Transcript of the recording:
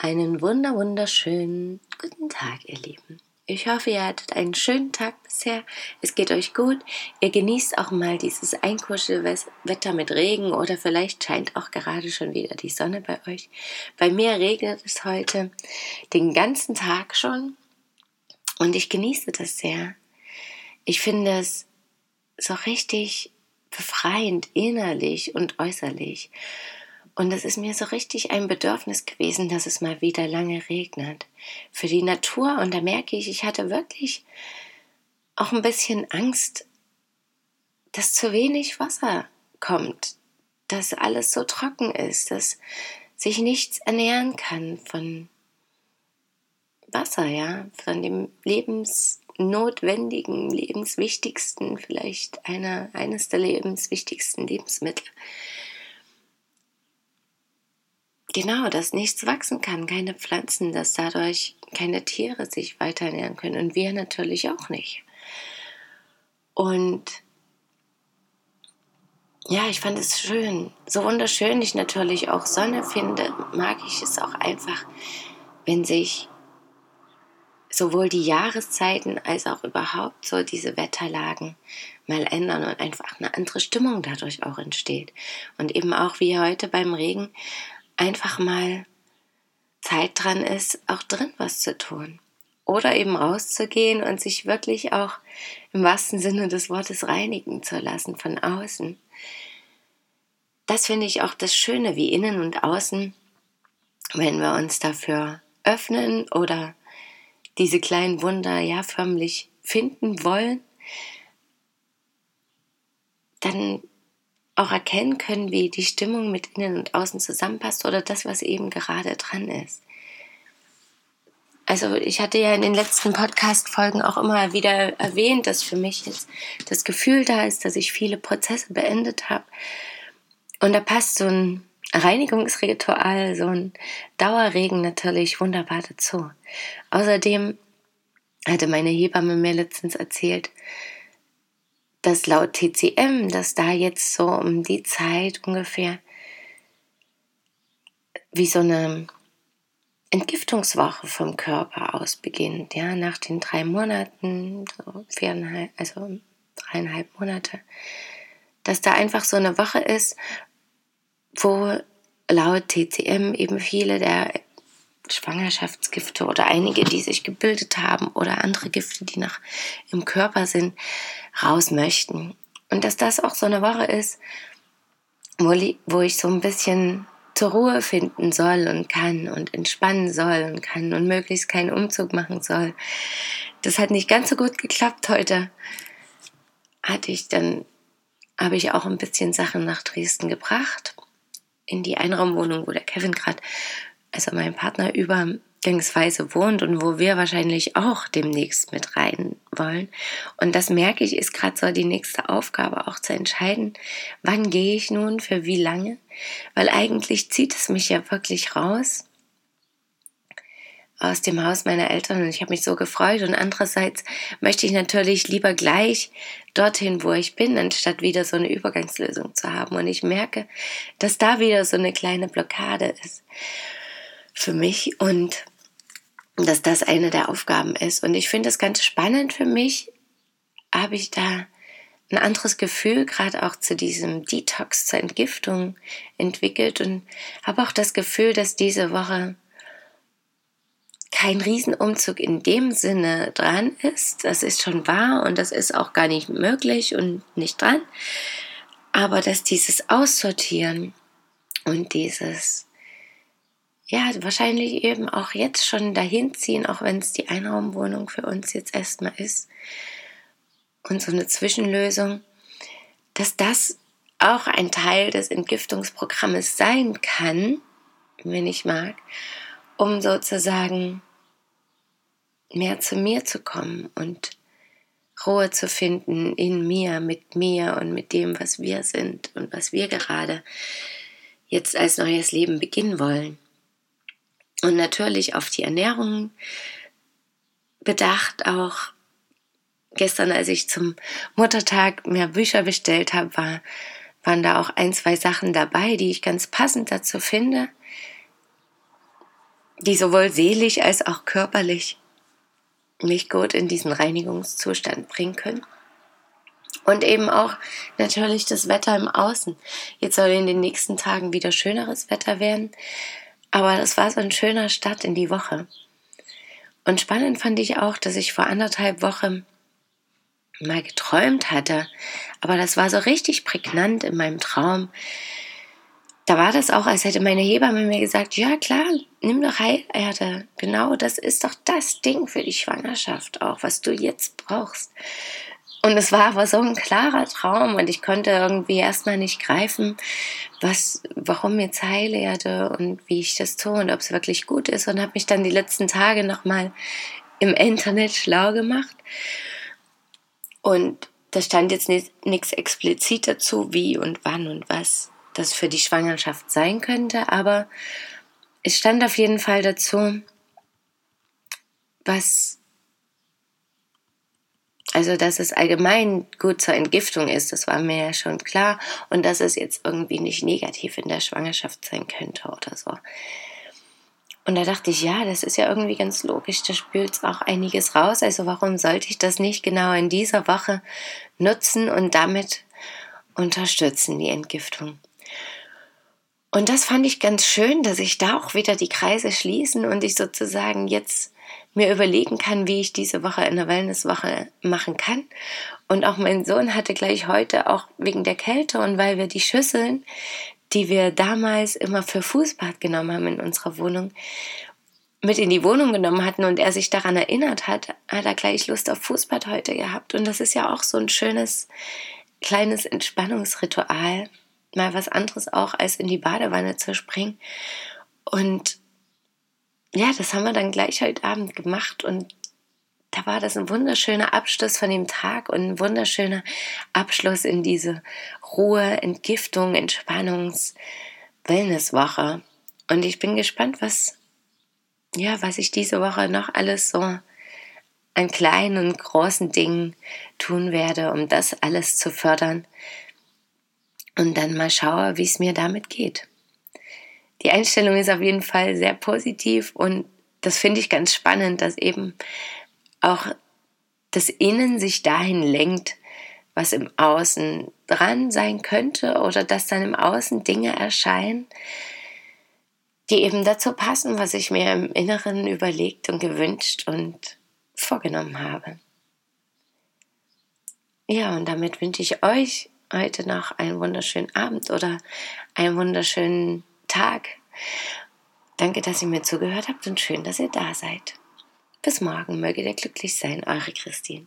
Einen wunder wunderschönen guten Tag, ihr Lieben. Ich hoffe, ihr hattet einen schönen Tag bisher. Es geht euch gut. Ihr genießt auch mal dieses Einkuschelwetter mit Regen oder vielleicht scheint auch gerade schon wieder die Sonne bei euch. Bei mir regnet es heute den ganzen Tag schon und ich genieße das sehr. Ich finde es so richtig befreiend innerlich und äußerlich. Und es ist mir so richtig ein Bedürfnis gewesen, dass es mal wieder lange regnet. Für die Natur. Und da merke ich, ich hatte wirklich auch ein bisschen Angst, dass zu wenig Wasser kommt. Dass alles so trocken ist, dass sich nichts ernähren kann von Wasser, ja, von dem lebensnotwendigen, lebenswichtigsten, vielleicht einer, eines der lebenswichtigsten Lebensmittel genau, dass nichts wachsen kann, keine Pflanzen, dass dadurch keine Tiere sich weiter ernähren können und wir natürlich auch nicht. Und ja, ich fand es schön, so wunderschön ich natürlich auch Sonne finde, mag ich es auch einfach, wenn sich sowohl die Jahreszeiten als auch überhaupt so diese Wetterlagen mal ändern und einfach eine andere Stimmung dadurch auch entsteht. Und eben auch wie heute beim Regen einfach mal Zeit dran ist, auch drin was zu tun. Oder eben rauszugehen und sich wirklich auch im wahrsten Sinne des Wortes reinigen zu lassen von außen. Das finde ich auch das Schöne wie innen und außen, wenn wir uns dafür öffnen oder diese kleinen Wunder ja förmlich finden wollen, dann auch erkennen können, wie die Stimmung mit innen und außen zusammenpasst oder das, was eben gerade dran ist. Also ich hatte ja in den letzten Podcast-Folgen auch immer wieder erwähnt, dass für mich jetzt das Gefühl da ist, dass ich viele Prozesse beendet habe. Und da passt so ein Reinigungsritual, so ein Dauerregen natürlich wunderbar dazu. Außerdem hatte meine Hebamme mir letztens erzählt, dass laut TCM, dass da jetzt so um die Zeit ungefähr wie so eine Entgiftungswoche vom Körper aus beginnt, ja, nach den drei Monaten, so viereinhalb, also dreieinhalb Monate, dass da einfach so eine Woche ist, wo laut TCM eben viele der Schwangerschaftsgifte oder einige, die sich gebildet haben oder andere Gifte, die noch im Körper sind, raus möchten. Und dass das auch so eine Woche ist, wo, wo ich so ein bisschen zur Ruhe finden soll und kann und entspannen soll und kann und möglichst keinen Umzug machen soll. Das hat nicht ganz so gut geklappt heute. Hatte ich dann, habe ich auch ein bisschen Sachen nach Dresden gebracht, in die Einraumwohnung, wo der Kevin gerade also mein Partner übergangsweise wohnt und wo wir wahrscheinlich auch demnächst mit rein wollen. Und das merke ich, ist gerade so die nächste Aufgabe, auch zu entscheiden, wann gehe ich nun, für wie lange, weil eigentlich zieht es mich ja wirklich raus aus dem Haus meiner Eltern und ich habe mich so gefreut. Und andererseits möchte ich natürlich lieber gleich dorthin, wo ich bin, anstatt wieder so eine Übergangslösung zu haben. Und ich merke, dass da wieder so eine kleine Blockade ist für mich und dass das eine der Aufgaben ist. Und ich finde es ganz spannend für mich, habe ich da ein anderes Gefühl, gerade auch zu diesem Detox, zur Entgiftung entwickelt und habe auch das Gefühl, dass diese Woche kein Riesenumzug in dem Sinne dran ist. Das ist schon wahr und das ist auch gar nicht möglich und nicht dran. Aber dass dieses Aussortieren und dieses ja, wahrscheinlich eben auch jetzt schon dahin ziehen, auch wenn es die Einraumwohnung für uns jetzt erstmal ist und so eine Zwischenlösung, dass das auch ein Teil des Entgiftungsprogrammes sein kann, wenn ich mag, um sozusagen mehr zu mir zu kommen und Ruhe zu finden in mir, mit mir und mit dem, was wir sind und was wir gerade jetzt als neues Leben beginnen wollen. Und natürlich auf die Ernährung bedacht auch. Gestern, als ich zum Muttertag mehr Bücher bestellt habe, war, waren da auch ein, zwei Sachen dabei, die ich ganz passend dazu finde, die sowohl seelisch als auch körperlich mich gut in diesen Reinigungszustand bringen können. Und eben auch natürlich das Wetter im Außen. Jetzt soll in den nächsten Tagen wieder schöneres Wetter werden. Aber das war so ein schöner Start in die Woche. Und spannend fand ich auch, dass ich vor anderthalb Wochen mal geträumt hatte. Aber das war so richtig prägnant in meinem Traum. Da war das auch, als hätte meine Hebamme mir gesagt, ja klar, nimm doch Heilerde. Genau, das ist doch das Ding für die Schwangerschaft auch, was du jetzt brauchst. Und es war aber so ein klarer Traum und ich konnte irgendwie erstmal nicht greifen, was, warum jetzt Heilerde und wie ich das tue und ob es wirklich gut ist und habe mich dann die letzten Tage nochmal im Internet schlau gemacht. Und da stand jetzt nichts explizit dazu, wie und wann und was das für die Schwangerschaft sein könnte, aber es stand auf jeden Fall dazu, was also, dass es allgemein gut zur Entgiftung ist, das war mir ja schon klar. Und dass es jetzt irgendwie nicht negativ in der Schwangerschaft sein könnte oder so. Und da dachte ich, ja, das ist ja irgendwie ganz logisch, da spült auch einiges raus. Also warum sollte ich das nicht genau in dieser Woche nutzen und damit unterstützen, die Entgiftung? Und das fand ich ganz schön, dass ich da auch wieder die Kreise schließen und ich sozusagen jetzt mir überlegen kann, wie ich diese Woche eine Wellnesswoche machen kann. Und auch mein Sohn hatte gleich heute, auch wegen der Kälte und weil wir die Schüsseln, die wir damals immer für Fußbad genommen haben in unserer Wohnung, mit in die Wohnung genommen hatten und er sich daran erinnert hat, hat er gleich Lust auf Fußbad heute gehabt. Und das ist ja auch so ein schönes, kleines Entspannungsritual. Mal was anderes auch, als in die Badewanne zu springen. Und ja, das haben wir dann gleich heute Abend gemacht und da war das ein wunderschöner Abschluss von dem Tag und ein wunderschöner Abschluss in diese Ruhe, Entgiftung, Entspannungs, Wellnesswoche. Und ich bin gespannt, was, ja, was ich diese Woche noch alles so an kleinen und großen Dingen tun werde, um das alles zu fördern. Und dann mal schaue, wie es mir damit geht die Einstellung ist auf jeden Fall sehr positiv und das finde ich ganz spannend, dass eben auch das Innen sich dahin lenkt, was im Außen dran sein könnte oder dass dann im Außen Dinge erscheinen, die eben dazu passen, was ich mir im Inneren überlegt und gewünscht und vorgenommen habe. Ja, und damit wünsche ich euch heute noch einen wunderschönen Abend oder einen wunderschönen Tag. Danke, dass ihr mir zugehört habt und schön, dass ihr da seid. Bis morgen, möge ihr glücklich sein, eure Christine.